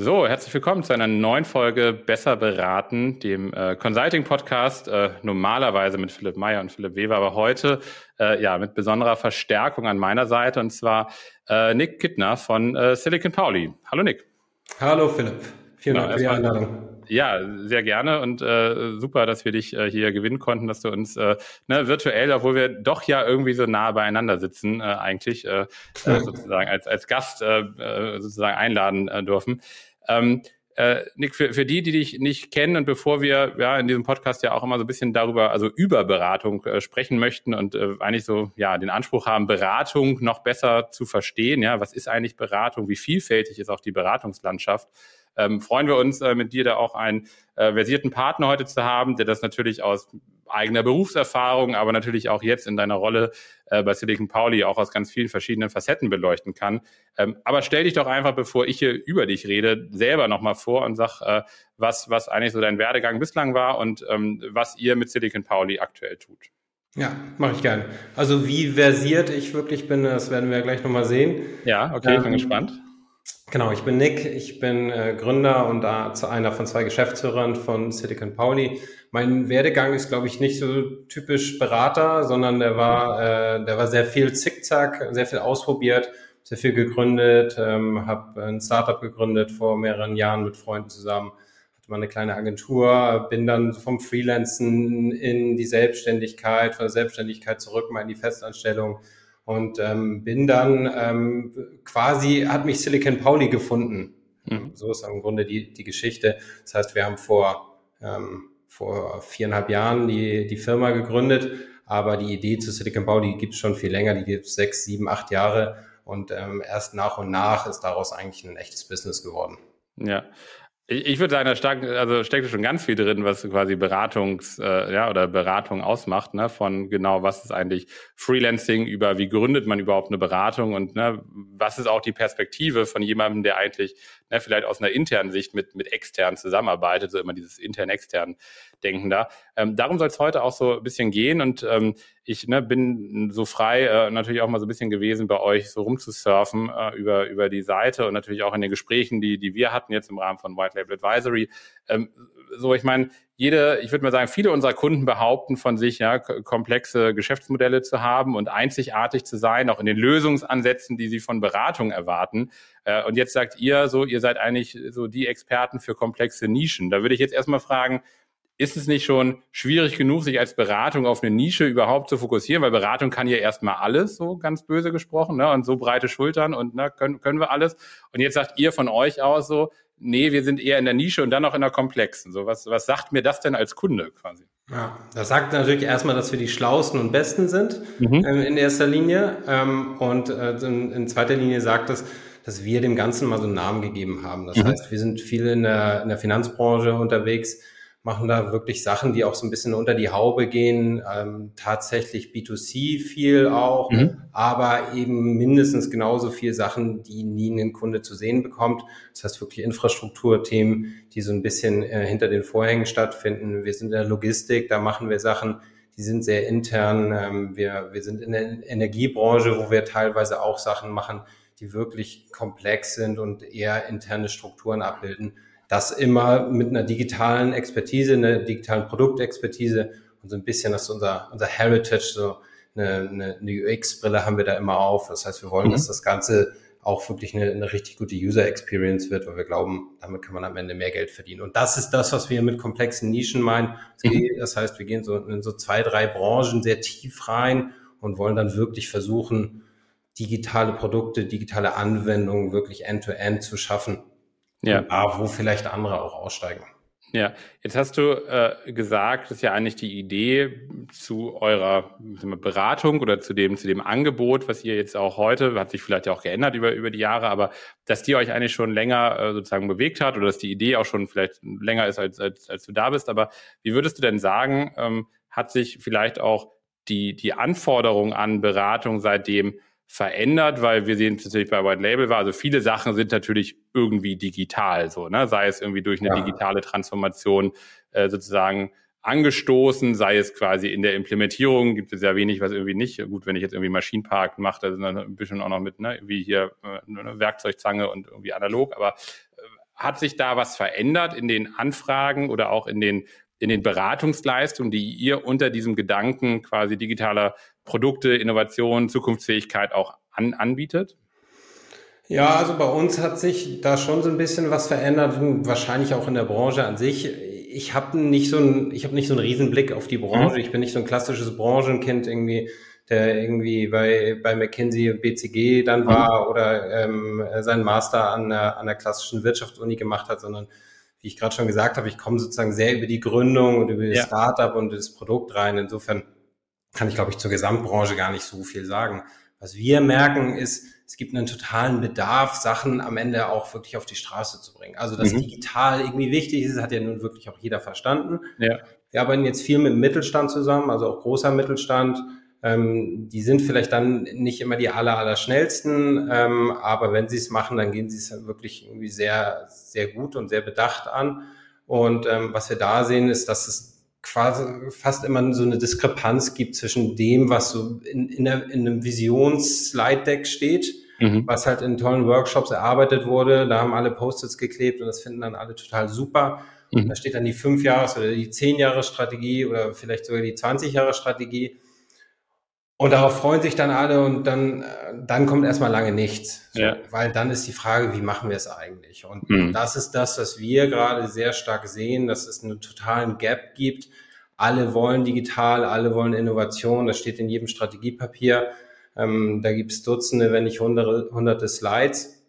So, herzlich willkommen zu einer neuen Folge Besser beraten, dem äh, Consulting-Podcast, äh, normalerweise mit Philipp Meyer und Philipp Weber, aber heute äh, ja mit besonderer Verstärkung an meiner Seite und zwar äh, Nick Kittner von äh, Silicon Pauli. Hallo Nick. Hallo Philipp, vielen Dank für die Einladung. Ja, sehr gerne und äh, super, dass wir dich äh, hier gewinnen konnten, dass du uns äh, ne, virtuell, obwohl wir doch ja irgendwie so nah beieinander sitzen, äh, eigentlich äh, äh, sozusagen als, als Gast äh, äh sozusagen einladen äh, dürfen. Ähm, äh, Nick, für, für die, die dich nicht kennen und bevor wir ja in diesem Podcast ja auch immer so ein bisschen darüber, also über Beratung äh, sprechen möchten und äh, eigentlich so ja den Anspruch haben, Beratung noch besser zu verstehen. Ja, was ist eigentlich Beratung? Wie vielfältig ist auch die Beratungslandschaft? ähm, freuen wir uns, äh, mit dir da auch einen äh, versierten Partner heute zu haben, der das natürlich aus eigener Berufserfahrung, aber natürlich auch jetzt in deiner Rolle äh, bei Silicon Pauli auch aus ganz vielen verschiedenen Facetten beleuchten kann. Ähm, aber stell dich doch einfach, bevor ich hier über dich rede, selber nochmal vor und sag, äh, was, was eigentlich so dein Werdegang bislang war und ähm, was ihr mit Silicon Pauli aktuell tut. Ja, mache ich gern. Also wie versiert ich wirklich bin, das werden wir gleich nochmal sehen. Ja, okay, ich bin ähm, gespannt. Genau, ich bin Nick, ich bin äh, Gründer und zu einer von zwei Geschäftsführern von Silicon Pauli. Mein Werdegang ist, glaube ich, nicht so typisch Berater, sondern der war, äh, der war sehr viel Zickzack, sehr viel ausprobiert, sehr viel gegründet, ähm, habe ein Startup gegründet vor mehreren Jahren mit Freunden zusammen, hatte mal eine kleine Agentur, bin dann vom Freelancen in die Selbstständigkeit, von der Selbstständigkeit zurück mal in die Festanstellung und ähm, bin dann ähm, quasi, hat mich Silicon Pauli gefunden. Mhm. So ist im Grunde die, die Geschichte. Das heißt, wir haben vor, ähm, vor viereinhalb Jahren die, die Firma gegründet, aber die Idee zu Silicon Pauli gibt es schon viel länger, die gibt es sechs, sieben, acht Jahre und ähm, erst nach und nach ist daraus eigentlich ein echtes Business geworden. Ja, ich, ich würde sagen, da stark, also steckt schon ganz viel drin, was quasi Beratungs, äh, ja, oder Beratung ausmacht, ne, von genau, was ist eigentlich Freelancing über, wie gründet man überhaupt eine Beratung und ne, was ist auch die Perspektive von jemandem, der eigentlich ne, vielleicht aus einer internen Sicht mit, mit extern zusammenarbeitet, so immer dieses intern-extern Denken da. Ähm, darum soll es heute auch so ein bisschen gehen und ähm, ich ne, bin so frei äh, natürlich auch mal so ein bisschen gewesen, bei euch so rumzusurfen äh, über, über die Seite und natürlich auch in den Gesprächen, die, die wir hatten jetzt im Rahmen von White Label Advisory. Ähm, so, ich meine, jede, ich würde mal sagen, viele unserer Kunden behaupten von sich, ja, komplexe Geschäftsmodelle zu haben und einzigartig zu sein, auch in den Lösungsansätzen, die sie von Beratung erwarten. Äh, und jetzt sagt ihr so, ihr seid eigentlich so die Experten für komplexe Nischen. Da würde ich jetzt erstmal fragen, ist es nicht schon schwierig genug, sich als Beratung auf eine Nische überhaupt zu fokussieren? Weil Beratung kann ja erstmal alles, so ganz böse gesprochen, ne? und so breite Schultern und ne, können, können wir alles. Und jetzt sagt ihr von euch aus so, nee, wir sind eher in der Nische und dann noch in der komplexen. So, was, was sagt mir das denn als Kunde quasi? Ja, das sagt natürlich erstmal, dass wir die schlauesten und besten sind mhm. ähm, in erster Linie. Ähm, und äh, in, in, zweiter Linie sagt es, dass wir dem Ganzen mal so einen Namen gegeben haben. Das mhm. heißt, wir sind viel in der, in der Finanzbranche unterwegs machen da wirklich Sachen, die auch so ein bisschen unter die Haube gehen, ähm, tatsächlich B2C viel auch, mhm. aber eben mindestens genauso viel Sachen, die nie ein Kunde zu sehen bekommt. Das heißt wirklich Infrastrukturthemen, die so ein bisschen äh, hinter den Vorhängen stattfinden. Wir sind in der Logistik, da machen wir Sachen, die sind sehr intern. Ähm, wir, wir sind in der Energiebranche, wo wir teilweise auch Sachen machen, die wirklich komplex sind und eher interne Strukturen abbilden das immer mit einer digitalen Expertise, einer digitalen Produktexpertise und so ein bisschen, das ist unser, unser Heritage, so eine, eine, eine UX-Brille haben wir da immer auf. Das heißt, wir wollen, mhm. dass das Ganze auch wirklich eine, eine richtig gute User Experience wird, weil wir glauben, damit kann man am Ende mehr Geld verdienen. Und das ist das, was wir mit komplexen Nischen meinen. Mhm. Das heißt, wir gehen so in so zwei, drei Branchen sehr tief rein und wollen dann wirklich versuchen, digitale Produkte, digitale Anwendungen wirklich end-to-end -end zu schaffen ja. wo vielleicht andere auch aussteigen. Ja, jetzt hast du äh, gesagt, das ist ja eigentlich die Idee zu eurer wir, Beratung oder zu dem, zu dem Angebot, was ihr jetzt auch heute, hat sich vielleicht ja auch geändert über, über die Jahre, aber dass die euch eigentlich schon länger äh, sozusagen bewegt hat oder dass die Idee auch schon vielleicht länger ist, als, als, als du da bist. Aber wie würdest du denn sagen, ähm, hat sich vielleicht auch die, die Anforderung an Beratung seitdem verändert, weil wir sehen natürlich bei White Label war, also viele Sachen sind natürlich irgendwie digital, so, ne? sei es irgendwie durch eine ja. digitale Transformation äh, sozusagen angestoßen, sei es quasi in der Implementierung, gibt es ja wenig, was irgendwie nicht. Gut, wenn ich jetzt irgendwie Maschinenpark mache, da sind dann ein bisschen auch noch mit, ne, wie hier äh, eine Werkzeugzange und irgendwie analog, aber hat sich da was verändert in den Anfragen oder auch in den, in den Beratungsleistungen, die ihr unter diesem Gedanken quasi digitaler Produkte, Innovation, Zukunftsfähigkeit auch an, anbietet? Ja, also bei uns hat sich da schon so ein bisschen was verändert, wahrscheinlich auch in der Branche an sich. Ich habe nicht so ein, ich habe nicht so einen Riesenblick auf die Branche. Mhm. Ich bin nicht so ein klassisches Branchenkind irgendwie, der irgendwie bei, bei McKinsey und BCG dann mhm. war oder ähm, seinen Master an der, an der klassischen Wirtschaftsuni gemacht hat, sondern wie ich gerade schon gesagt habe, ich komme sozusagen sehr über die Gründung und über das ja. Startup und das Produkt rein. Insofern kann ich, glaube ich, zur Gesamtbranche gar nicht so viel sagen. Was wir merken ist, es gibt einen totalen Bedarf, Sachen am Ende auch wirklich auf die Straße zu bringen. Also, dass mhm. digital irgendwie wichtig ist, hat ja nun wirklich auch jeder verstanden. Ja. Wir arbeiten jetzt viel mit dem Mittelstand zusammen, also auch großer Mittelstand. Ähm, die sind vielleicht dann nicht immer die aller, aller schnellsten, ähm, aber wenn sie es machen, dann gehen sie es wirklich irgendwie sehr, sehr gut und sehr bedacht an. Und ähm, was wir da sehen, ist, dass es quasi fast immer so eine Diskrepanz gibt zwischen dem, was so in, in, der, in einem Visions-Slide-Deck steht, mhm. was halt in tollen Workshops erarbeitet wurde. Da haben alle Post-its geklebt und das finden dann alle total super. Mhm. Da steht dann die fünf Jahres oder die zehn Jahre Strategie oder vielleicht sogar die 20 Jahre Strategie. Und darauf freuen sich dann alle und dann, dann kommt erstmal lange nichts. Ja. Weil dann ist die Frage, wie machen wir es eigentlich? Und mhm. das ist das, was wir gerade sehr stark sehen, dass es einen totalen Gap gibt. Alle wollen digital, alle wollen Innovation. Das steht in jedem Strategiepapier. Ähm, da gibt es Dutzende, wenn nicht hunderte, hunderte Slides.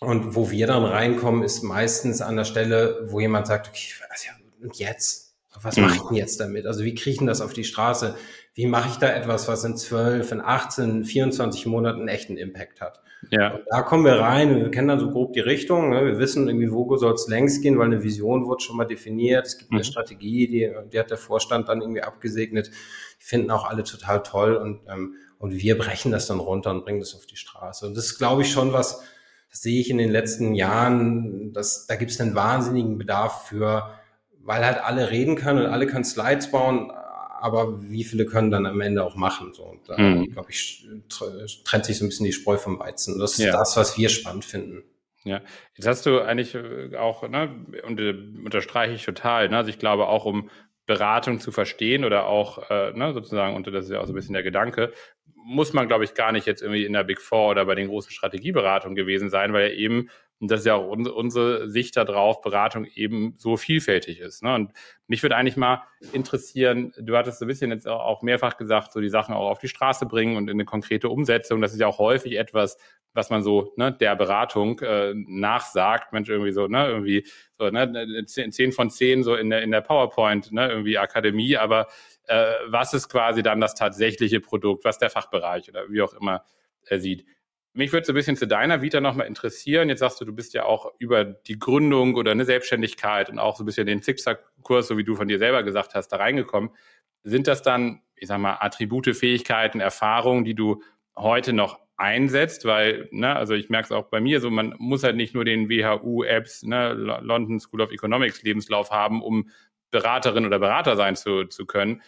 Und wo wir dann reinkommen, ist meistens an der Stelle, wo jemand sagt, okay, also und jetzt? Was mache ich denn jetzt damit? Also wie kriege ich denn das auf die Straße? Wie mache ich da etwas, was in 12, in 18, 24 Monaten einen echten Impact hat. Ja. Und da kommen wir rein, wir kennen dann so grob die Richtung, ne? wir wissen irgendwie, wo soll es längst gehen, weil eine Vision wird schon mal definiert, es gibt eine mhm. Strategie, die, die hat der Vorstand dann irgendwie abgesegnet, die finden auch alle total toll und, ähm, und wir brechen das dann runter und bringen das auf die Straße. Und das ist, glaube ich, schon was, das sehe ich in den letzten Jahren, dass, da gibt es einen wahnsinnigen Bedarf für, weil halt alle reden können und alle können Slides bauen, aber wie viele können dann am Ende auch machen? So, und da, mhm. glaube ich, trennt sich so ein bisschen die Spreu vom Weizen. das ist ja. das, was wir spannend finden. Ja, jetzt hast du eigentlich äh, auch, ne, und äh, unterstreiche ich total, ne, also ich glaube auch, um Beratung zu verstehen oder auch, äh, ne, sozusagen, und das ist ja auch so ein bisschen der Gedanke, muss man, glaube ich, gar nicht jetzt irgendwie in der Big Four oder bei den großen Strategieberatungen gewesen sein, weil ja eben und das ist ja auch unsere, unsere Sicht darauf, Beratung eben so vielfältig ist. Ne? Und mich würde eigentlich mal interessieren, du hattest so ein bisschen jetzt auch mehrfach gesagt, so die Sachen auch auf die Straße bringen und in eine konkrete Umsetzung. Das ist ja auch häufig etwas, was man so ne, der Beratung äh, nachsagt. Mensch, irgendwie so, ne, irgendwie so, ne, zehn von zehn so in der, in der PowerPoint, ne, irgendwie Akademie, aber äh, was ist quasi dann das tatsächliche Produkt, was der Fachbereich oder wie auch immer er sieht. Mich würde so ein bisschen zu deiner Vita nochmal interessieren. Jetzt sagst du, du bist ja auch über die Gründung oder eine Selbstständigkeit und auch so ein bisschen den Zickzack-Kurs, so wie du von dir selber gesagt hast, da reingekommen. Sind das dann, ich sag mal, Attribute, Fähigkeiten, Erfahrungen, die du heute noch einsetzt? Weil, ne, also ich merke es auch bei mir so, man muss halt nicht nur den WHU-Apps, ne, London School of Economics Lebenslauf haben, um Beraterin oder Berater sein zu, zu können.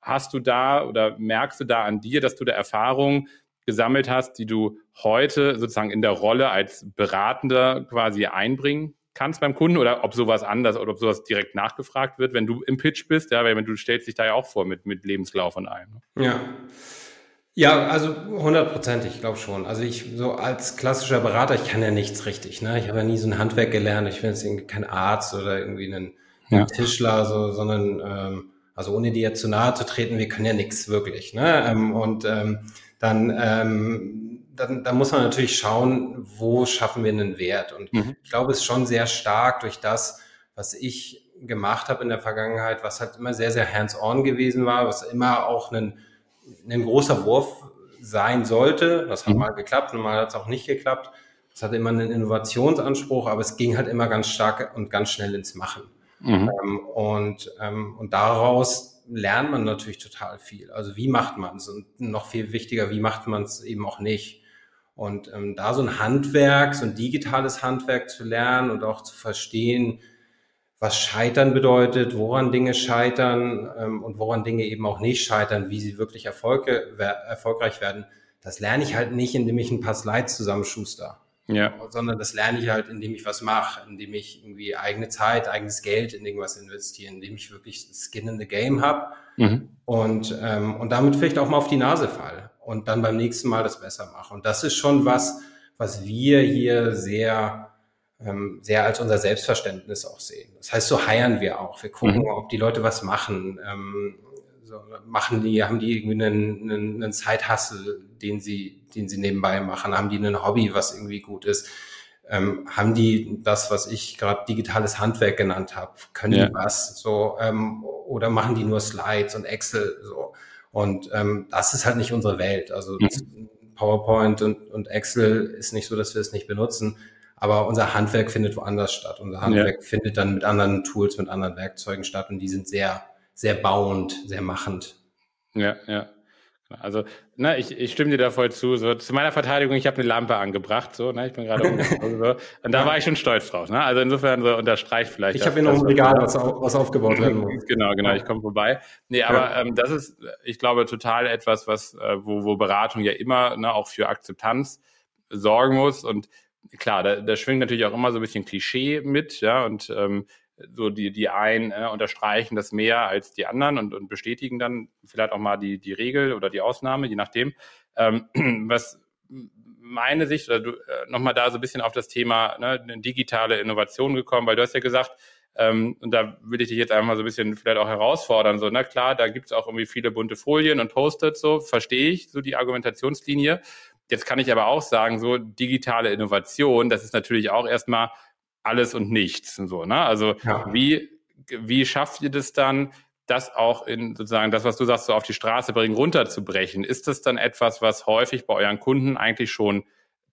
Hast du da oder merkst du da an dir, dass du da Erfahrungen gesammelt hast, die du heute sozusagen in der Rolle als Beratender quasi einbringen kannst beim Kunden oder ob sowas anders oder ob sowas direkt nachgefragt wird, wenn du im Pitch bist, ja, weil du stellst dich da ja auch vor mit, mit Lebenslauf und allem. Ne? Ja. Ja, also hundertprozentig, ich glaube schon. Also ich so als klassischer Berater, ich kann ja nichts richtig. Ne? Ich habe ja nie so ein Handwerk gelernt. Ich bin jetzt irgendwie kein Arzt oder irgendwie ein, ja. Tischler, so, sondern ähm, also ohne dir zu nahe zu treten, wir können ja nichts wirklich. Ne? Ähm, und ähm, dann, ähm, dann, dann muss man natürlich schauen, wo schaffen wir einen Wert. Und mhm. ich glaube, es ist schon sehr stark durch das, was ich gemacht habe in der Vergangenheit, was halt immer sehr, sehr hands-on gewesen war, was immer auch ein, ein großer Wurf sein sollte. Das hat mhm. mal geklappt und mal hat es auch nicht geklappt. Es hatte immer einen Innovationsanspruch, aber es ging halt immer ganz stark und ganz schnell ins Machen. Mhm. Ähm, und, ähm, und daraus lernt man natürlich total viel. Also wie macht man es? Und noch viel wichtiger, wie macht man es eben auch nicht? Und ähm, da so ein Handwerk, so ein digitales Handwerk zu lernen und auch zu verstehen, was Scheitern bedeutet, woran Dinge scheitern ähm, und woran Dinge eben auch nicht scheitern, wie sie wirklich Erfolge, erfolgreich werden, das lerne ich halt nicht, indem ich ein paar Slides zusammenschuster. Ja. Sondern das lerne ich halt, indem ich was mache, indem ich irgendwie eigene Zeit, eigenes Geld in irgendwas investiere, indem ich wirklich Skin in the Game habe mhm. und, ähm, und damit vielleicht auch mal auf die Nase fall und dann beim nächsten Mal das besser mache. Und das ist schon was, was wir hier sehr ähm, sehr als unser Selbstverständnis auch sehen. Das heißt, so heiern wir auch. Wir gucken, mhm. ob die Leute was machen. Ähm, machen die, haben die irgendwie einen, einen, einen Zeithassel, den sie, den sie nebenbei machen? Haben die ein Hobby, was irgendwie gut ist? Ähm, haben die das, was ich gerade digitales Handwerk genannt habe? Können ja. die was? So ähm, oder machen die nur Slides und Excel? So und ähm, das ist halt nicht unsere Welt. Also mhm. PowerPoint und, und Excel ist nicht so, dass wir es nicht benutzen. Aber unser Handwerk findet woanders statt. Unser Handwerk ja. findet dann mit anderen Tools, mit anderen Werkzeugen statt und die sind sehr, sehr bauend, sehr machend. Ja, ja. Also, ne, ich, ich stimme dir da voll zu. So, zu meiner Verteidigung, ich habe eine Lampe angebracht, so, ne, ich bin gerade umgezogen, so, und da war ich schon stolz drauf. Ne? Also insofern so unterstreicht vielleicht. Ich habe hier noch ein Regal, was, was aufgebaut werden muss. Genau, genau, ich komme vorbei. Nee, aber ja. ähm, das ist, ich glaube, total etwas, was, äh, wo, wo Beratung ja immer ne, auch für Akzeptanz sorgen muss. Und klar, da, da schwingt natürlich auch immer so ein bisschen Klischee mit, ja, und ähm, so die, die einen äh, unterstreichen das mehr als die anderen und, und bestätigen dann vielleicht auch mal die, die Regel oder die Ausnahme, je nachdem. Ähm, was meine Sicht, oder du äh, nochmal da so ein bisschen auf das Thema ne, digitale Innovation gekommen, weil du hast ja gesagt, ähm, und da will ich dich jetzt einmal so ein bisschen vielleicht auch herausfordern. So, na klar, da gibt's auch irgendwie viele bunte Folien und Post-its, so verstehe ich, so die Argumentationslinie. Jetzt kann ich aber auch sagen, so digitale Innovation, das ist natürlich auch erstmal alles und nichts. Und so, ne? Also ja. wie, wie schafft ihr das dann, das auch in sozusagen das, was du sagst, so auf die Straße bringen, runterzubrechen? Ist das dann etwas, was häufig bei euren Kunden eigentlich schon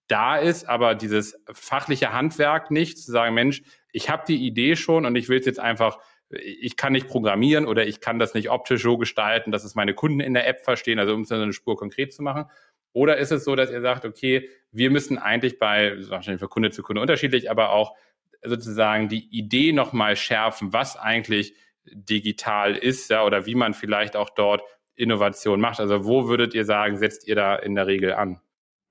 da ist, aber dieses fachliche Handwerk nicht, zu sagen, Mensch, ich habe die Idee schon und ich will es jetzt einfach, ich kann nicht programmieren oder ich kann das nicht optisch so gestalten, dass es meine Kunden in der App verstehen, also um es dann eine Spur konkret zu machen, oder ist es so, dass ihr sagt, okay, wir müssen eigentlich bei, wahrscheinlich von Kunde zu Kunde unterschiedlich, aber auch sozusagen die Idee nochmal schärfen, was eigentlich digital ist, ja, oder wie man vielleicht auch dort Innovation macht. Also wo würdet ihr sagen, setzt ihr da in der Regel an?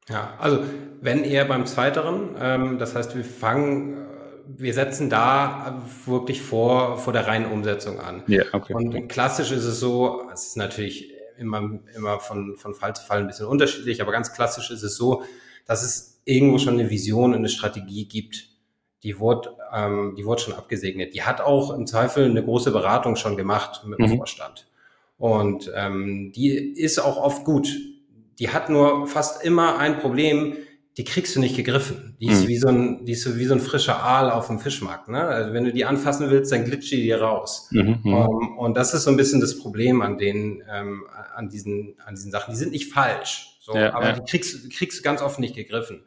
Ja, also wenn eher beim Zweiteren, ähm, das heißt, wir fangen, wir setzen da wirklich vor, vor der reinen Umsetzung an. Ja, okay. Und klassisch ist es so, es ist natürlich immer, immer von, von Fall zu Fall ein bisschen unterschiedlich, aber ganz klassisch ist es so, dass es irgendwo schon eine Vision und eine Strategie gibt. Die wurde, ähm, die wurde schon abgesegnet. Die hat auch im Zweifel eine große Beratung schon gemacht mit dem mhm. Vorstand. Und ähm, die ist auch oft gut. Die hat nur fast immer ein Problem, die kriegst du nicht gegriffen. Die ist mhm. wie so ein, die ist wie so ein frischer Aal auf dem Fischmarkt. Ne? Also wenn du die anfassen willst, dann glitscht die dir raus. Mhm. Um, ähm, und das ist so ein bisschen das Problem an den, ähm, an diesen, an diesen Sachen. Die sind nicht falsch, so, ja, aber ja. die kriegst, kriegst du ganz oft nicht gegriffen.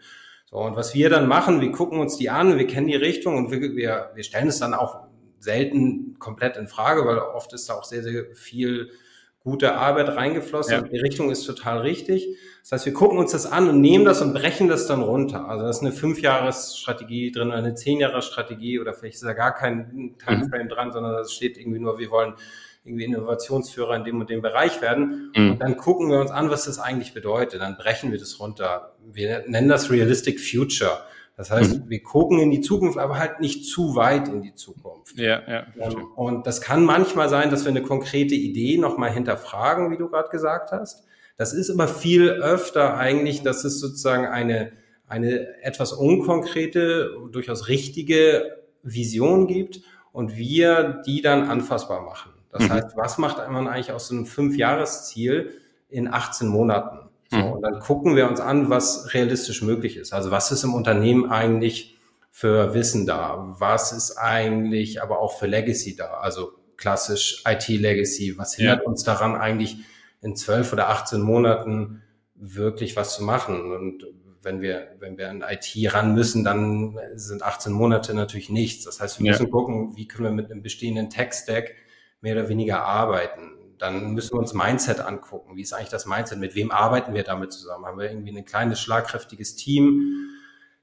So, und was wir dann machen, wir gucken uns die an, wir kennen die Richtung und wir, wir, wir stellen es dann auch selten komplett in Frage, weil oft ist da auch sehr, sehr viel gute Arbeit reingeflossen. Ja. Die Richtung ist total richtig. Das heißt, wir gucken uns das an und nehmen das und brechen das dann runter. Also das ist eine Fünfjahres-Strategie drin, eine Zehn-Jahres-Strategie oder vielleicht ist da gar kein Timeframe mhm. dran, sondern es steht irgendwie nur, wir wollen irgendwie Innovationsführer in dem und dem Bereich werden. Mhm. Und dann gucken wir uns an, was das eigentlich bedeutet. Dann brechen wir das runter. Wir nennen das Realistic Future. Das heißt, mhm. wir gucken in die Zukunft, aber halt nicht zu weit in die Zukunft. Ja, ja. Ähm, und das kann manchmal sein, dass wir eine konkrete Idee nochmal hinterfragen, wie du gerade gesagt hast. Das ist aber viel öfter eigentlich, dass es sozusagen eine, eine etwas unkonkrete, durchaus richtige Vision gibt und wir die dann anfassbar machen. Das mhm. heißt, was macht man eigentlich aus so einem Fünfjahresziel in 18 Monaten? So, mhm. und dann gucken wir uns an, was realistisch möglich ist. Also was ist im Unternehmen eigentlich für Wissen da? Was ist eigentlich aber auch für Legacy da? Also klassisch IT-Legacy. Was hindert ja. uns daran eigentlich in zwölf oder 18 Monaten wirklich was zu machen? Und wenn wir, wenn wir an IT ran müssen, dann sind 18 Monate natürlich nichts. Das heißt, wir ja. müssen gucken, wie können wir mit einem bestehenden Tech-Stack mehr oder weniger arbeiten dann müssen wir uns Mindset angucken. Wie ist eigentlich das Mindset? Mit wem arbeiten wir damit zusammen? Haben wir irgendwie ein kleines, schlagkräftiges Team,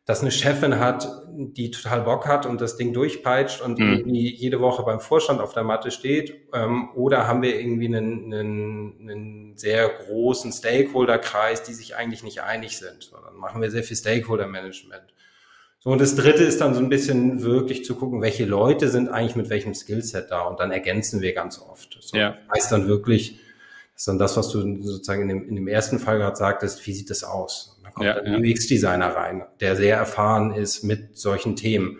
das eine Chefin hat, die total Bock hat und das Ding durchpeitscht und mhm. irgendwie jede Woche beim Vorstand auf der Matte steht? Ähm, oder haben wir irgendwie einen, einen, einen sehr großen Stakeholder-Kreis, die sich eigentlich nicht einig sind? Dann machen wir sehr viel Stakeholder-Management. So, und das dritte ist dann so ein bisschen wirklich zu gucken, welche Leute sind eigentlich mit welchem Skillset da und dann ergänzen wir ganz oft. So, ja. Heißt dann wirklich, das ist dann das, was du sozusagen in dem, in dem ersten Fall gerade sagtest, wie sieht das aus? Da kommt ja, ein ja. UX-Designer rein, der sehr erfahren ist mit solchen Themen.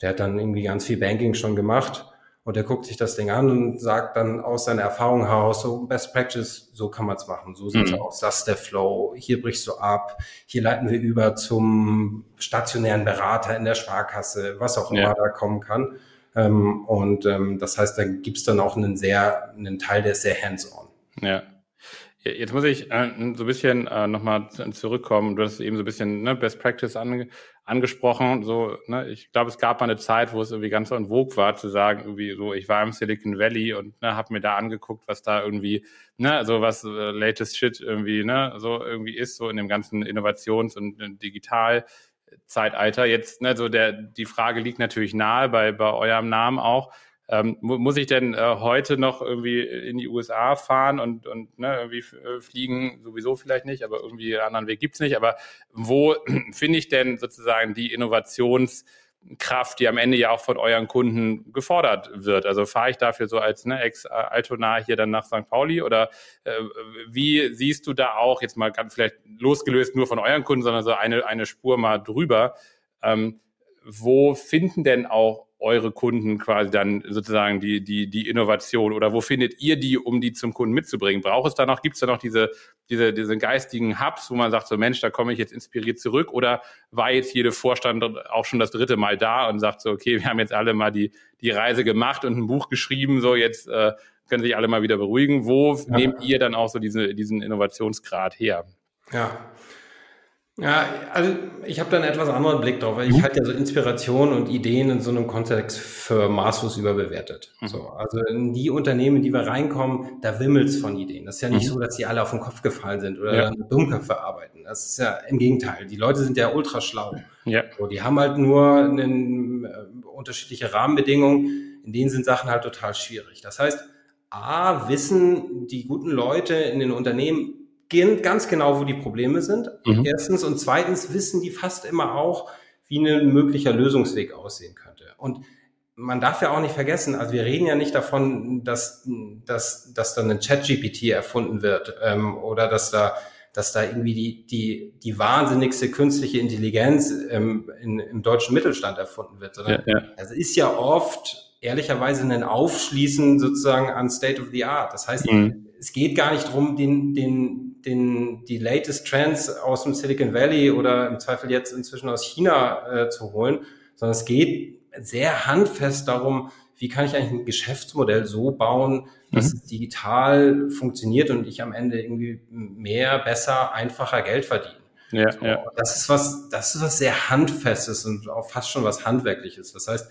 Der hat dann irgendwie ganz viel Banking schon gemacht und der guckt sich das Ding an und sagt dann aus seiner Erfahrung heraus, so Best Practice, so kann man es machen, so sieht's mhm. aus, das ist der Flow, hier brichst du ab, hier leiten wir über zum stationären Berater in der Sparkasse, was auch immer ja. da kommen kann. Ähm, und ähm, das heißt, da gibt's dann auch einen sehr, einen Teil, der ist sehr hands-on. Ja. Jetzt muss ich äh, so ein bisschen äh, nochmal zurückkommen. Du hast eben so ein bisschen ne, Best Practice ange angesprochen. So, ne, ich glaube, es gab mal eine Zeit, wo es irgendwie ganz en vogue war, zu sagen, irgendwie so, ich war im Silicon Valley und ne, habe mir da angeguckt, was da irgendwie, ne, so was äh, latest Shit irgendwie, ne, so irgendwie ist, so in dem ganzen Innovations- und äh, Digital-Zeitalter. Jetzt, ne, so der, die Frage liegt natürlich nahe bei, bei eurem Namen auch. Ähm, muss ich denn äh, heute noch irgendwie in die USA fahren und, und ne, irgendwie äh, fliegen? Sowieso vielleicht nicht, aber irgendwie einen anderen Weg gibt's nicht. Aber wo finde ich denn sozusagen die Innovationskraft, die am Ende ja auch von euren Kunden gefordert wird? Also fahre ich dafür so als ne, Ex-Altona hier dann nach St. Pauli oder äh, wie siehst du da auch, jetzt mal ganz vielleicht losgelöst nur von euren Kunden, sondern so eine, eine Spur mal drüber, ähm, wo finden denn auch eure Kunden quasi dann sozusagen die, die, die Innovation oder wo findet ihr die, um die zum Kunden mitzubringen? Braucht es da noch, gibt es da noch diese, diese, diese geistigen Hubs, wo man sagt, so Mensch, da komme ich jetzt inspiriert zurück oder war jetzt jede Vorstand auch schon das dritte Mal da und sagt so, okay, wir haben jetzt alle mal die, die Reise gemacht und ein Buch geschrieben, so jetzt äh, können sich alle mal wieder beruhigen. Wo ja. nehmt ihr dann auch so diese, diesen Innovationsgrad her? Ja, ja, also ich habe da einen etwas anderen Blick drauf, weil ich halte ja so Inspiration und Ideen in so einem Kontext für maßlos überbewertet. Mhm. So, also in die Unternehmen, in die wir reinkommen, da wimmelt's von Ideen. Das ist ja nicht mhm. so, dass die alle auf den Kopf gefallen sind oder ja. Dummköpfe arbeiten. Das ist ja im Gegenteil. Die Leute sind ja ultra schlau. Ja. So, die haben halt nur einen, äh, unterschiedliche Rahmenbedingungen, in denen sind Sachen halt total schwierig. Das heißt, A, wissen die guten Leute in den Unternehmen ganz genau, wo die Probleme sind. Mhm. Erstens. Und zweitens wissen die fast immer auch, wie ein möglicher Lösungsweg aussehen könnte. Und man darf ja auch nicht vergessen, also wir reden ja nicht davon, dass, dass, dass dann ein Chat-GPT erfunden wird ähm, oder dass da, dass da irgendwie die, die, die wahnsinnigste künstliche Intelligenz ähm, in, im deutschen Mittelstand erfunden wird, sondern ja, ja. es ist ja oft ehrlicherweise ein Aufschließen sozusagen an State of the Art. Das heißt, mhm. es geht gar nicht darum, den, den, den, die latest Trends aus dem Silicon Valley oder im Zweifel jetzt inzwischen aus China äh, zu holen, sondern es geht sehr handfest darum, wie kann ich eigentlich ein Geschäftsmodell so bauen, dass mhm. es digital funktioniert und ich am Ende irgendwie mehr, besser, einfacher Geld verdiene. Ja, so, ja. Das ist was, das ist was sehr handfestes und auch fast schon was handwerkliches. Das heißt,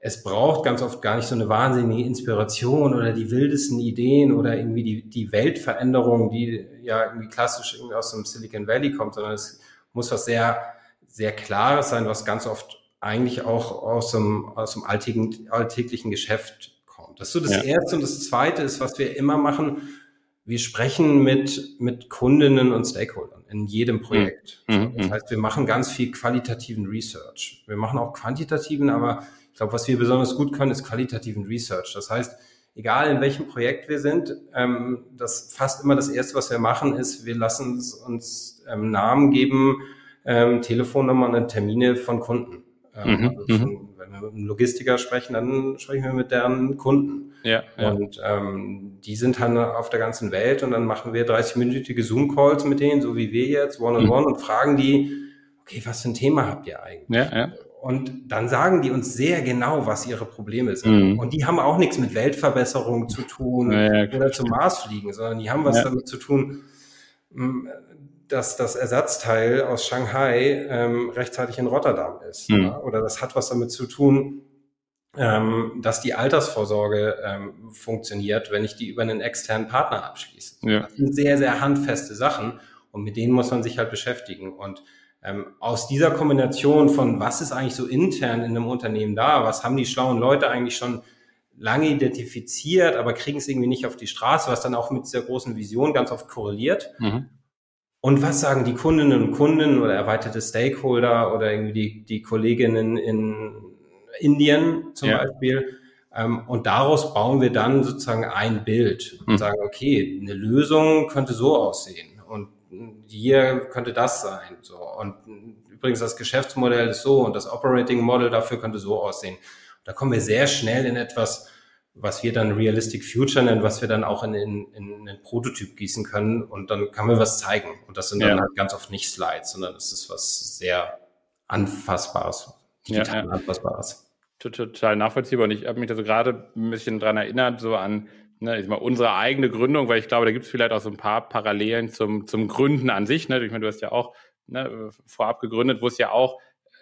es braucht ganz oft gar nicht so eine wahnsinnige Inspiration oder die wildesten Ideen oder irgendwie die, die Weltveränderung, die ja irgendwie klassisch irgendwie aus dem Silicon Valley kommt, sondern es muss was sehr, sehr Klares sein, was ganz oft eigentlich auch aus dem, aus dem alltäglichen, alltäglichen Geschäft kommt. Das ist so das ja. Erste. Und das Zweite ist, was wir immer machen, wir sprechen mit, mit Kundinnen und Stakeholdern in jedem Projekt. Mhm. Das mhm. heißt, wir machen ganz viel qualitativen Research. Wir machen auch quantitativen, aber glaube, was wir besonders gut können, ist qualitativen Research. Das heißt, egal in welchem Projekt wir sind, ähm, das fast immer das Erste, was wir machen, ist, wir lassen uns ähm, Namen geben, ähm, Telefonnummern und Termine von Kunden. Ähm, mhm, also von, mhm. wenn wir mit einem Logistiker sprechen, dann sprechen wir mit deren Kunden. Ja, ja. Und ähm, die sind dann auf der ganzen Welt und dann machen wir 30-minütige Zoom-Calls mit denen, so wie wir jetzt, one-on-one, -on -one, mhm. und fragen die, okay, was für ein Thema habt ihr eigentlich? Ja, ja. Und dann sagen die uns sehr genau, was ihre Probleme sind. Mhm. Und die haben auch nichts mit Weltverbesserung zu tun ja, ja, oder zum Mars fliegen, sondern die haben was ja. damit zu tun, dass das Ersatzteil aus Shanghai ähm, rechtzeitig in Rotterdam ist. Mhm. Oder das hat was damit zu tun, ähm, dass die Altersvorsorge ähm, funktioniert, wenn ich die über einen externen Partner abschließe. Das sind sehr, sehr handfeste Sachen und mit denen muss man sich halt beschäftigen. Und ähm, aus dieser Kombination von, was ist eigentlich so intern in einem Unternehmen da, was haben die schlauen Leute eigentlich schon lange identifiziert, aber kriegen es irgendwie nicht auf die Straße, was dann auch mit dieser großen Vision ganz oft korreliert. Mhm. Und was sagen die Kundinnen und Kunden oder erweiterte Stakeholder oder irgendwie die, die Kolleginnen in Indien zum ja. Beispiel? Ähm, und daraus bauen wir dann sozusagen ein Bild und hm. sagen, okay, eine Lösung könnte so aussehen hier könnte das sein. So. Und übrigens das Geschäftsmodell ist so und das Operating Model dafür könnte so aussehen. Da kommen wir sehr schnell in etwas, was wir dann Realistic Future nennen, was wir dann auch in, in, in einen Prototyp gießen können und dann kann man was zeigen. Und das sind dann ja. halt ganz oft nicht Slides, sondern es ist was sehr Anfassbares, digital ja, ja. Anfassbares. Total nachvollziehbar. Und ich habe mich da so gerade ein bisschen dran erinnert, so an ne, ich mal, unsere eigene Gründung, weil ich glaube, da gibt es vielleicht auch so ein paar Parallelen zum, zum Gründen an sich. Ne? Ich meine, du hast ja auch ne, vorab gegründet, wo es ja auch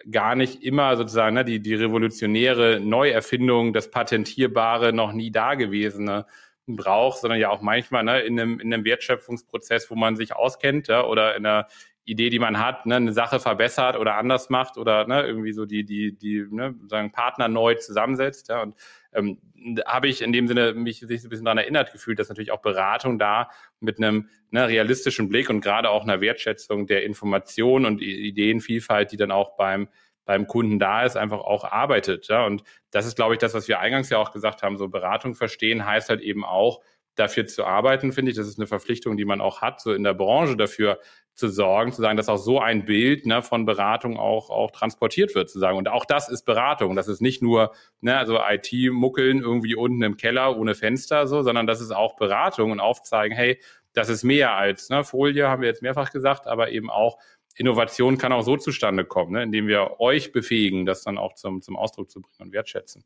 gar nicht immer sozusagen ne, die, die revolutionäre Neuerfindung, das Patentierbare, noch nie Dagewesene braucht, sondern ja auch manchmal ne, in, einem, in einem Wertschöpfungsprozess, wo man sich auskennt ja, oder in einer Idee, die man hat, ne, eine Sache verbessert oder anders macht oder ne, irgendwie so die, die, die ne, sagen Partner neu zusammensetzt. Ja, und ähm, habe ich in dem Sinne mich sich ein bisschen daran erinnert gefühlt, dass natürlich auch Beratung da mit einem ne, realistischen Blick und gerade auch einer Wertschätzung der Information und Ideenvielfalt, die dann auch beim beim Kunden da ist, einfach auch arbeitet. Ja? Und das ist, glaube ich, das, was wir eingangs ja auch gesagt haben, so Beratung verstehen heißt halt eben auch, dafür zu arbeiten, finde ich. Das ist eine Verpflichtung, die man auch hat, so in der Branche dafür zu sorgen, zu sagen, dass auch so ein Bild ne, von Beratung auch, auch transportiert wird, zu sagen. Und auch das ist Beratung. Das ist nicht nur ne, also IT-Muckeln irgendwie unten im Keller ohne Fenster, so, sondern das ist auch Beratung und aufzeigen, hey, das ist mehr als ne, Folie, haben wir jetzt mehrfach gesagt, aber eben auch Innovation kann auch so zustande kommen, ne, indem wir euch befähigen, das dann auch zum, zum Ausdruck zu bringen und wertschätzen.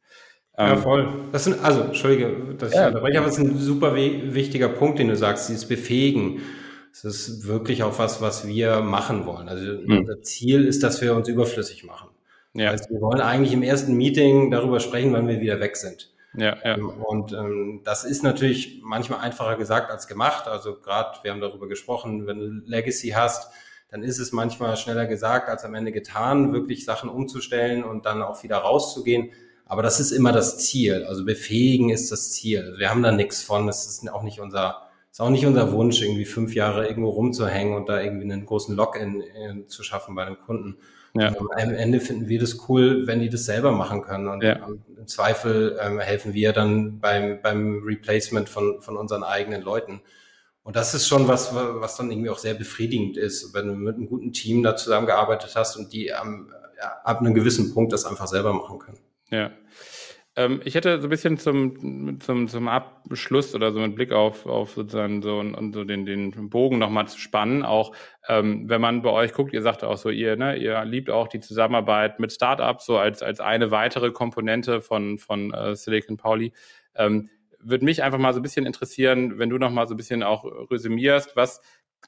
Ja, ähm, voll. Das sind, also, Entschuldige, dass ja. ich unterbreche, aber es ist ein super wichtiger Punkt, den du sagst, dieses Befähigen. Es ist wirklich auch was, was wir machen wollen. Also, hm. unser Ziel ist, dass wir uns überflüssig machen. Ja. Also, wir wollen eigentlich im ersten Meeting darüber sprechen, wann wir wieder weg sind. Ja, ja. Ähm, und ähm, das ist natürlich manchmal einfacher gesagt als gemacht. Also gerade, wir haben darüber gesprochen, wenn du Legacy hast, dann ist es manchmal schneller gesagt als am Ende getan, wirklich Sachen umzustellen und dann auch wieder rauszugehen. Aber das ist immer das Ziel. Also befähigen ist das Ziel. Wir haben da nichts von. Das ist auch nicht unser, ist auch nicht unser Wunsch, irgendwie fünf Jahre irgendwo rumzuhängen und da irgendwie einen großen Login in, zu schaffen bei einem Kunden. Ja. Ähm, am Ende finden wir das cool, wenn die das selber machen können. Und ja. im Zweifel ähm, helfen wir dann beim, beim Replacement von, von unseren eigenen Leuten. Und das ist schon was, was dann irgendwie auch sehr befriedigend ist, wenn du mit einem guten Team da zusammengearbeitet hast und die am, ja, ab einem gewissen Punkt das einfach selber machen können. Ja. Ähm, ich hätte so ein bisschen zum, zum, zum Abschluss oder so mit Blick auf, auf sozusagen so, und so den, den Bogen nochmal zu spannen. Auch ähm, wenn man bei euch guckt, ihr sagt auch so, ihr, ne, ihr liebt auch die Zusammenarbeit mit Startups so als, als eine weitere Komponente von, von äh, Silicon Pauli. Ähm, würde mich einfach mal so ein bisschen interessieren, wenn du noch mal so ein bisschen auch resümierst, was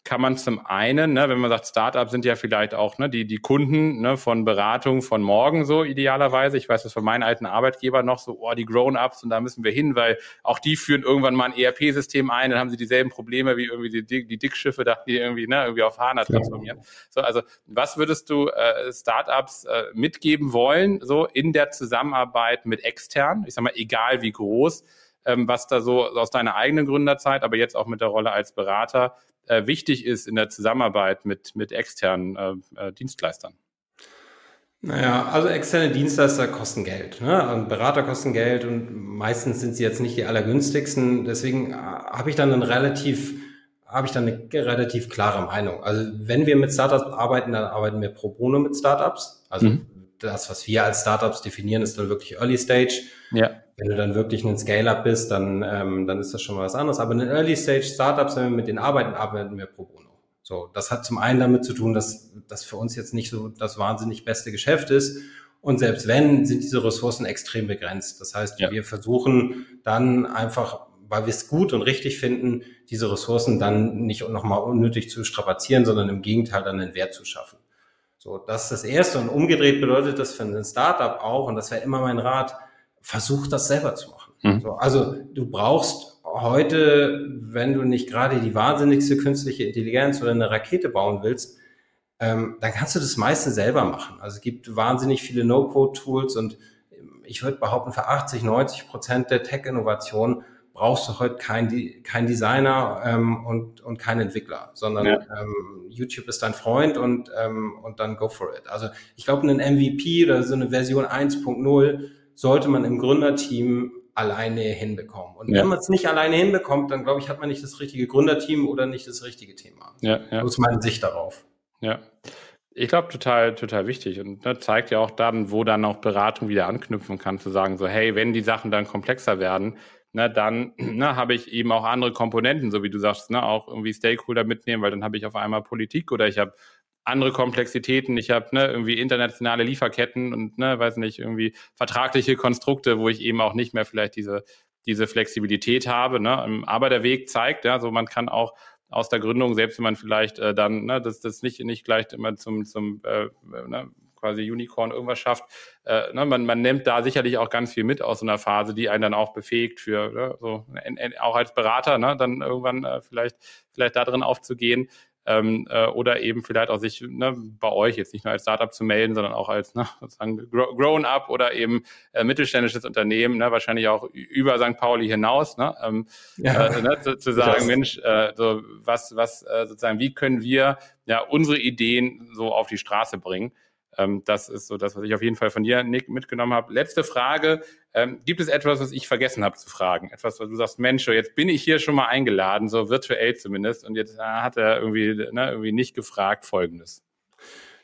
kann man zum einen, ne, wenn man sagt, Startups sind ja vielleicht auch ne, die, die Kunden ne, von Beratung von morgen so idealerweise. Ich weiß das von meinen alten Arbeitgebern noch so, oh, die Grown-Ups und da müssen wir hin, weil auch die führen irgendwann mal ein ERP-System ein, dann haben sie dieselben Probleme wie irgendwie die, die Dickschiffe, da die irgendwie, ne, irgendwie auf HANA transformieren. Ja. So, also was würdest du äh, Startups äh, mitgeben wollen, so in der Zusammenarbeit mit extern? Ich sag mal, egal wie groß, ähm, was da so aus deiner eigenen Gründerzeit, aber jetzt auch mit der Rolle als Berater äh, wichtig ist in der Zusammenarbeit mit, mit externen äh, äh, Dienstleistern? Naja, also externe Dienstleister kosten Geld. Ne? Und Berater kosten Geld und meistens sind sie jetzt nicht die allergünstigsten. Deswegen äh, habe ich dann ein relativ habe ich dann eine relativ klare Meinung. Also wenn wir mit Startups arbeiten, dann arbeiten wir pro bono mit Startups. Also mhm. Das, was wir als Startups definieren, ist dann wirklich Early Stage. Ja. Wenn du dann wirklich ein Scale-Up bist, dann, ähm, dann ist das schon mal was anderes. Aber in den Early-Stage-Startups, wenn wir mit denen arbeiten, arbeiten wir pro bono. So, das hat zum einen damit zu tun, dass das für uns jetzt nicht so das wahnsinnig beste Geschäft ist. Und selbst wenn, sind diese Ressourcen extrem begrenzt. Das heißt, ja. wir versuchen dann einfach, weil wir es gut und richtig finden, diese Ressourcen dann nicht nochmal unnötig zu strapazieren, sondern im Gegenteil dann einen Wert zu schaffen. So, das ist das Erste. Und umgedreht bedeutet das für ein Startup auch, und das wäre immer mein Rat, versuch das selber zu machen. Mhm. So, also du brauchst heute, wenn du nicht gerade die wahnsinnigste künstliche Intelligenz oder eine Rakete bauen willst, ähm, dann kannst du das meiste selber machen. Also es gibt wahnsinnig viele No-Code-Tools und ich würde behaupten, für 80, 90 Prozent der Tech-Innovation brauchst du heute kein, kein Designer ähm, und, und kein Entwickler, sondern ja. ähm, YouTube ist dein Freund und, ähm, und dann go for it. Also ich glaube, einen MVP oder so eine Version 1.0 sollte man im Gründerteam alleine hinbekommen. Und ja. wenn man es nicht alleine hinbekommt, dann glaube ich, hat man nicht das richtige Gründerteam oder nicht das richtige Thema. Ja, ja. Das ist meine Sicht darauf. Ja. Ich glaube, total, total wichtig und ne, zeigt ja auch dann, wo dann auch Beratung wieder anknüpfen kann, zu sagen, so, hey, wenn die Sachen dann komplexer werden, ne, dann ne, habe ich eben auch andere Komponenten, so wie du sagst, ne, auch irgendwie Stakeholder mitnehmen, weil dann habe ich auf einmal Politik oder ich habe andere Komplexitäten. Ich habe ne, irgendwie internationale Lieferketten und ne, weiß nicht, irgendwie vertragliche Konstrukte, wo ich eben auch nicht mehr vielleicht diese, diese Flexibilität habe. Ne? Aber der Weg zeigt, ja, so man kann auch aus der Gründung, selbst wenn man vielleicht äh, dann, ne, das, das nicht, nicht gleich immer zum, zum äh, ne, quasi Unicorn irgendwas schafft, äh, ne, man, man nimmt da sicherlich auch ganz viel mit aus so einer Phase, die einen dann auch befähigt für, ne, so, auch als Berater, ne, dann irgendwann äh, vielleicht, vielleicht da drin aufzugehen ähm, äh, oder eben vielleicht auch sich ne, bei euch jetzt nicht nur als Startup zu melden, sondern auch als ne, sozusagen Grown-up oder eben äh, mittelständisches Unternehmen, ne, wahrscheinlich auch über St. Pauli hinaus, ne, ähm, ja. äh, ne, zu, zu sagen, Mensch, äh, so was, was äh, sozusagen, wie können wir ja unsere Ideen so auf die Straße bringen? Ähm, das ist so das, was ich auf jeden Fall von dir, Nick, mitgenommen habe. Letzte Frage. Ähm, gibt es etwas, was ich vergessen habe zu fragen? Etwas, was du sagst, Mensch, jetzt bin ich hier schon mal eingeladen, so virtuell zumindest, und jetzt äh, hat er irgendwie, ne, irgendwie nicht gefragt Folgendes.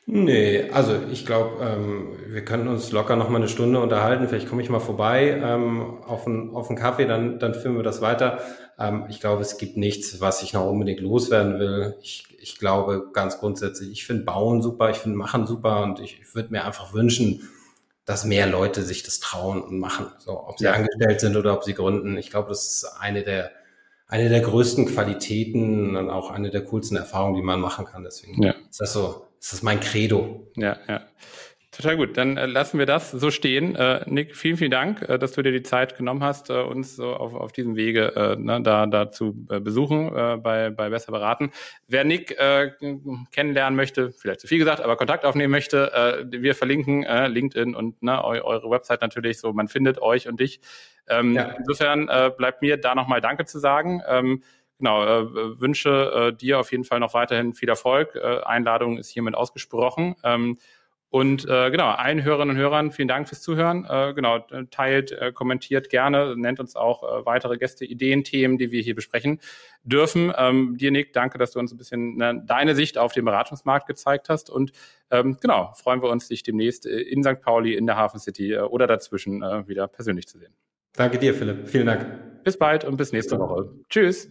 Nee, also ich glaube, ähm, wir könnten uns locker noch mal eine Stunde unterhalten. Vielleicht komme ich mal vorbei ähm, auf, einen, auf Kaffee, dann, dann führen wir das weiter. Ähm, ich glaube, es gibt nichts, was ich noch unbedingt loswerden will. Ich, ich glaube ganz grundsätzlich, ich finde Bauen super, ich finde Machen super und ich, ich würde mir einfach wünschen, dass mehr Leute sich das trauen und machen. So, ob sie ja. angestellt sind oder ob sie gründen. Ich glaube, das ist eine der eine der größten Qualitäten und auch eine der coolsten Erfahrungen, die man machen kann. Deswegen ja. ist das so das ist mein Credo. Ja, ja. Total gut. Dann äh, lassen wir das so stehen. Äh, Nick, vielen, vielen Dank, äh, dass du dir die Zeit genommen hast, äh, uns so auf, auf diesem Wege äh, ne, da, da zu äh, besuchen, bei, bei Besser beraten. Wer Nick kennenlernen möchte, vielleicht zu viel gesagt, aber Kontakt aufnehmen möchte, wir verlinken LinkedIn und ne, eu, eure Website natürlich so. Man findet euch und dich. Ähm, ja. Insofern bleibt mir da nochmal Danke zu sagen. Ähm, genau, äh, wünsche äh, dir auf jeden Fall noch weiterhin viel Erfolg. Äh, Einladung ist hiermit ausgesprochen. Ähm, und äh, genau, allen Hörerinnen und Hörern vielen Dank fürs Zuhören. Äh, genau, teilt, äh, kommentiert gerne, nennt uns auch äh, weitere Gäste, Ideen, Themen, die wir hier besprechen dürfen. Ähm, dir, Nick, danke, dass du uns ein bisschen ne, deine Sicht auf den Beratungsmarkt gezeigt hast. Und ähm, genau, freuen wir uns, dich demnächst äh, in St. Pauli, in der Hafen City äh, oder dazwischen äh, wieder persönlich zu sehen. Danke dir, Philipp. Vielen Dank. Bis bald und bis nächste Woche. Tschüss.